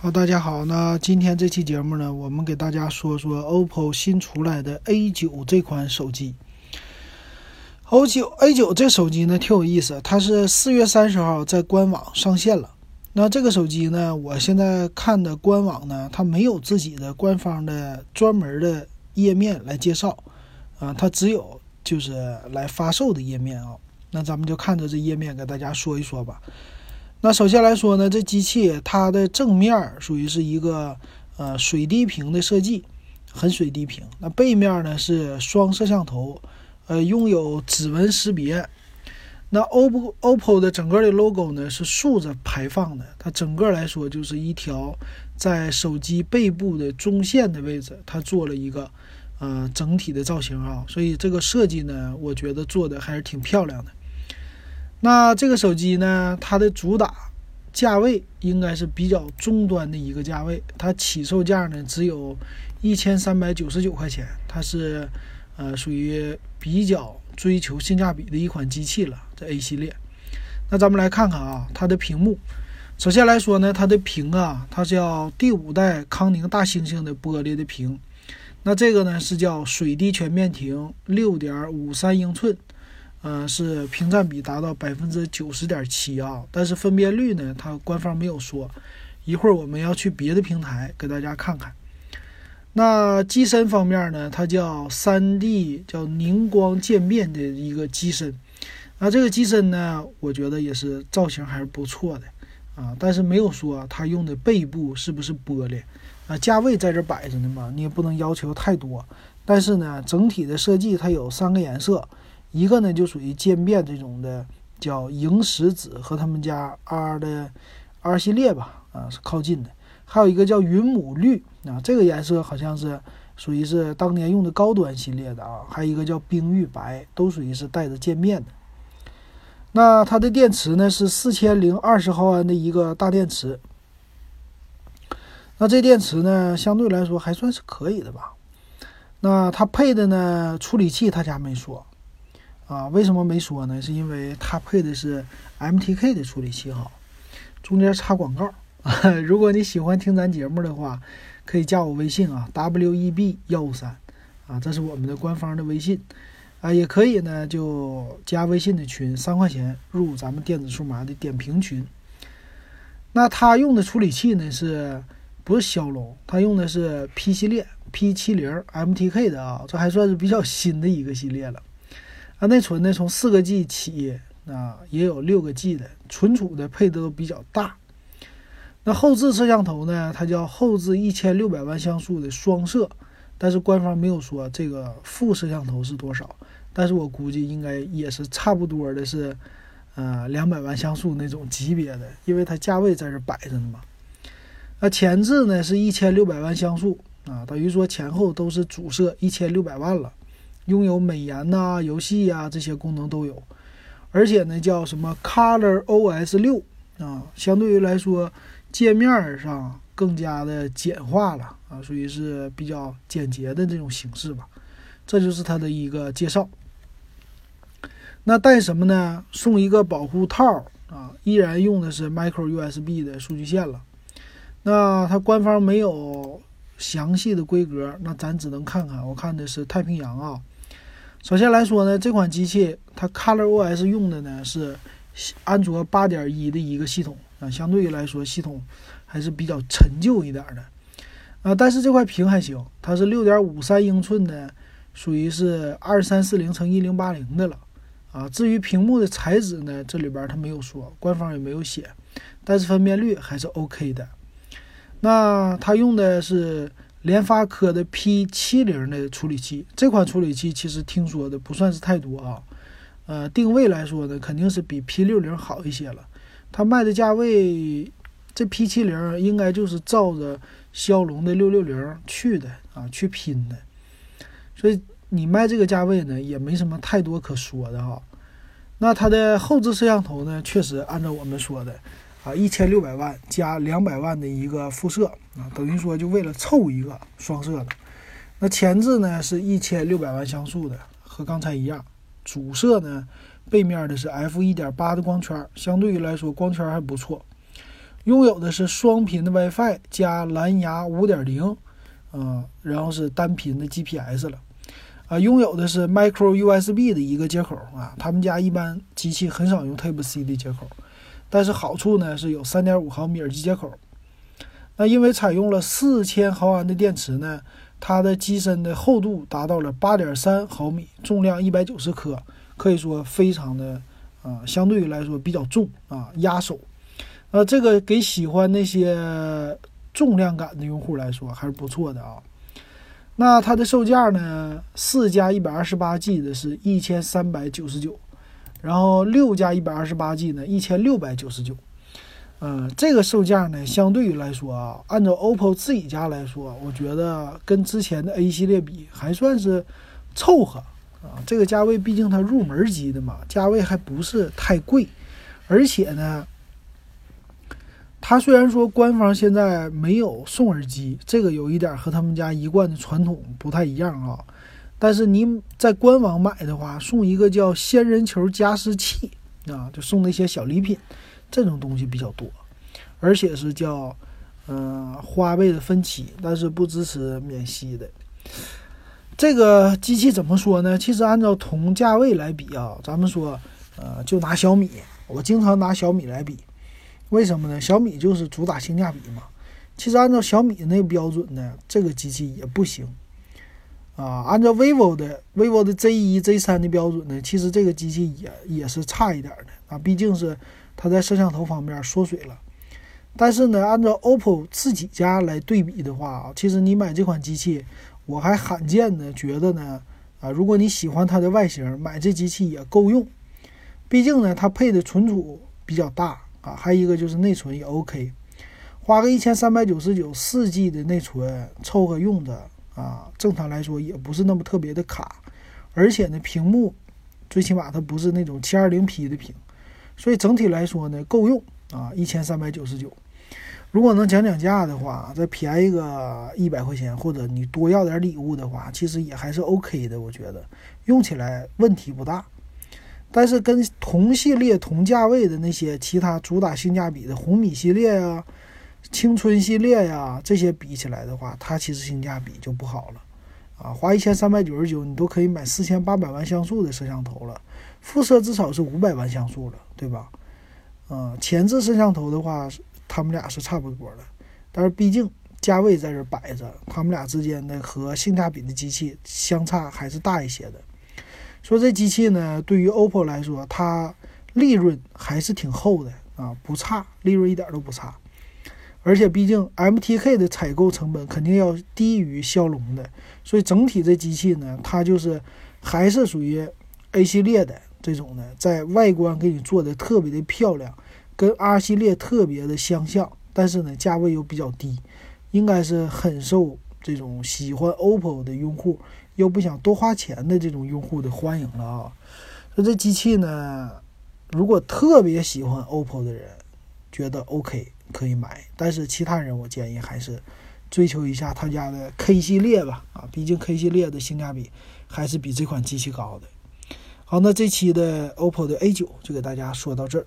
好，大家好，那今天这期节目呢，我们给大家说说 OPPO 新出来的 A9 这款手机。O9 A9 这手机呢挺有意思，它是四月三十号在官网上线了。那这个手机呢，我现在看的官网呢，它没有自己的官方的专门的页面来介绍，啊，它只有就是来发售的页面啊。那咱们就看着这页面给大家说一说吧。那首先来说呢，这机器它的正面属于是一个呃水滴屏的设计，很水滴屏。那背面呢是双摄像头，呃，拥有指纹识别。那 OPPO OPPO 的整个的 logo 呢是竖着排放的，它整个来说就是一条在手机背部的中线的位置，它做了一个呃整体的造型啊，所以这个设计呢，我觉得做的还是挺漂亮的。那这个手机呢，它的主打价位应该是比较中端的一个价位，它起售价呢只有一千三百九十九块钱，它是呃属于比较追求性价比的一款机器了。这 A 系列，那咱们来看看啊，它的屏幕。首先来说呢，它的屏啊，它叫第五代康宁大猩猩的玻璃的屏，那这个呢是叫水滴全面屏，六点五三英寸。嗯，是屏占比达到百分之九十点七啊，但是分辨率呢，它官方没有说。一会儿我们要去别的平台给大家看看。那机身方面呢，它叫三 D 叫凝光渐变的一个机身。那这个机身呢，我觉得也是造型还是不错的啊，但是没有说它用的背部是不是玻璃啊。价位在这摆着呢嘛，你也不能要求太多。但是呢，整体的设计它有三个颜色。一个呢就属于渐变这种的，叫萤石紫和他们家 R 的 R 系列吧，啊是靠近的。还有一个叫云母绿啊，这个颜色好像是属于是当年用的高端系列的啊。还有一个叫冰玉白，都属于是带着渐变的。那它的电池呢是四千零二十毫安的一个大电池。那这电池呢相对来说还算是可以的吧。那它配的呢处理器他家没说。啊，为什么没说呢？是因为它配的是 MTK 的处理器哈。中间插广告，如果你喜欢听咱节目的话，可以加我微信啊，WEB 幺五三啊，这是我们的官方的微信啊，也可以呢就加微信的群，三块钱入咱们电子数码的点评群。那它用的处理器呢是不是骁龙？它用的是 P 系列 P 七零 MTK 的啊，这还算是比较新的一个系列了。啊，内存呢从四个 G 起，啊也有六个 G 的，存储的配的都比较大。那后置摄像头呢，它叫后置一千六百万像素的双摄，但是官方没有说这个副摄像头是多少，但是我估计应该也是差不多的，是呃两百万像素那种级别的，因为它价位在这摆着呢嘛。那前置呢是一千六百万像素啊，等于说前后都是主摄一千六百万了。拥有美颜呐、游戏呀这些功能都有，而且呢叫什么 Color OS 六啊，相对于来说界面上更加的简化了啊，属于是比较简洁的这种形式吧。这就是它的一个介绍。那带什么呢？送一个保护套啊，依然用的是 Micro USB 的数据线了。那它官方没有详细的规格，那咱只能看看。我看的是太平洋啊。首先来说呢，这款机器它 Color OS 用的呢是安卓八点一的一个系统啊，相对于来说系统还是比较陈旧一点的啊。但是这块屏还行，它是六点五三英寸的，属于是二三四零乘一零八零的了啊。至于屏幕的材质呢，这里边它没有说，官方也没有写，但是分辨率还是 OK 的。那它用的是。联发科的 P 七零的处理器，这款处理器其实听说的不算是太多啊。呃，定位来说呢，肯定是比 P 六零好一些了。它卖的价位，这 P 七零应该就是照着骁龙的六六零去的啊，去拼的。所以你卖这个价位呢，也没什么太多可说的哈。那它的后置摄像头呢，确实按照我们说的。啊，一千六百万加两百万的一个副摄啊，等于说就为了凑一个双摄的。那前置呢是一千六百万像素的，和刚才一样。主摄呢，背面的是 f 一点八的光圈，相对于来说光圈还不错。拥有的是双频的 WiFi 加蓝牙五点零，嗯，然后是单频的 GPS 了，啊，拥有的是 Micro USB 的一个接口啊。他们家一般机器很少用 Type C 的接口，但是好处呢是有三点五毫米耳机接口。那因为采用了四千毫安的电池呢，它的机身的厚度达到了八点三毫米，重量一百九十克，可以说非常的啊，相对于来说比较重啊，压手。呃，这个给喜欢那些重量感的用户来说还是不错的啊。那它的售价呢，四加一百二十八 G 的是一千三百九十九，然后六加一百二十八 G 呢，一千六百九十九。嗯，这个售价呢，相对于来说啊，按照 OPPO 自己家来说，我觉得跟之前的 A 系列比还算是凑合啊。这个价位毕竟它入门级的嘛，价位还不是太贵，而且呢，它虽然说官方现在没有送耳机，这个有一点和他们家一贯的传统不太一样啊。但是你在官网买的话，送一个叫仙人球加湿器啊，就送那些小礼品。这种东西比较多，而且是叫，嗯，花呗的分期，但是不支持免息的。这个机器怎么说呢？其实按照同价位来比啊，咱们说，呃，就拿小米，我经常拿小米来比，为什么呢？小米就是主打性价比嘛。其实按照小米那个标准呢，这个机器也不行。啊，按照 vivo 的 vivo 的 Z 一、Z 三的标准呢，其实这个机器也也是差一点的啊，毕竟是。它在摄像头方面缩水了，但是呢，按照 OPPO 自己家来对比的话啊，其实你买这款机器，我还罕见的觉得呢，啊，如果你喜欢它的外形，买这机器也够用。毕竟呢，它配的存储比较大啊，还有一个就是内存也 OK，花个一千三百九十九，四 G 的内存凑合用的啊，正常来说也不是那么特别的卡，而且呢，屏幕最起码它不是那种七二零 P 的屏。所以整体来说呢，够用啊，一千三百九十九。如果能讲讲价的话，再便宜个一百块钱，或者你多要点礼物的话，其实也还是 OK 的。我觉得用起来问题不大。但是跟同系列同价位的那些其他主打性价比的红米系列呀、青春系列呀这些比起来的话，它其实性价比就不好了。啊，花一千三百九十九，你都可以买四千八百万像素的摄像头了，副摄至少是五百万像素了，对吧？嗯，前置摄像头的话，他们俩是差不多的，但是毕竟价位在这摆着，他们俩之间的和性价比的机器相差还是大一些的。说这机器呢，对于 OPPO 来说，它利润还是挺厚的啊，不差，利润一点都不差。而且毕竟 MTK 的采购成本肯定要低于骁龙的，所以整体这机器呢，它就是还是属于 A 系列的这种的，在外观给你做的特别的漂亮，跟 R 系列特别的相像，但是呢价位又比较低，应该是很受这种喜欢 OPPO 的用户又不想多花钱的这种用户的欢迎了啊。说这机器呢，如果特别喜欢 OPPO 的人，觉得 OK。可以买，但是其他人我建议还是追求一下他家的 K 系列吧，啊，毕竟 K 系列的性价比还是比这款机器高的。好，那这期的 OPPO 的 A 九就给大家说到这儿。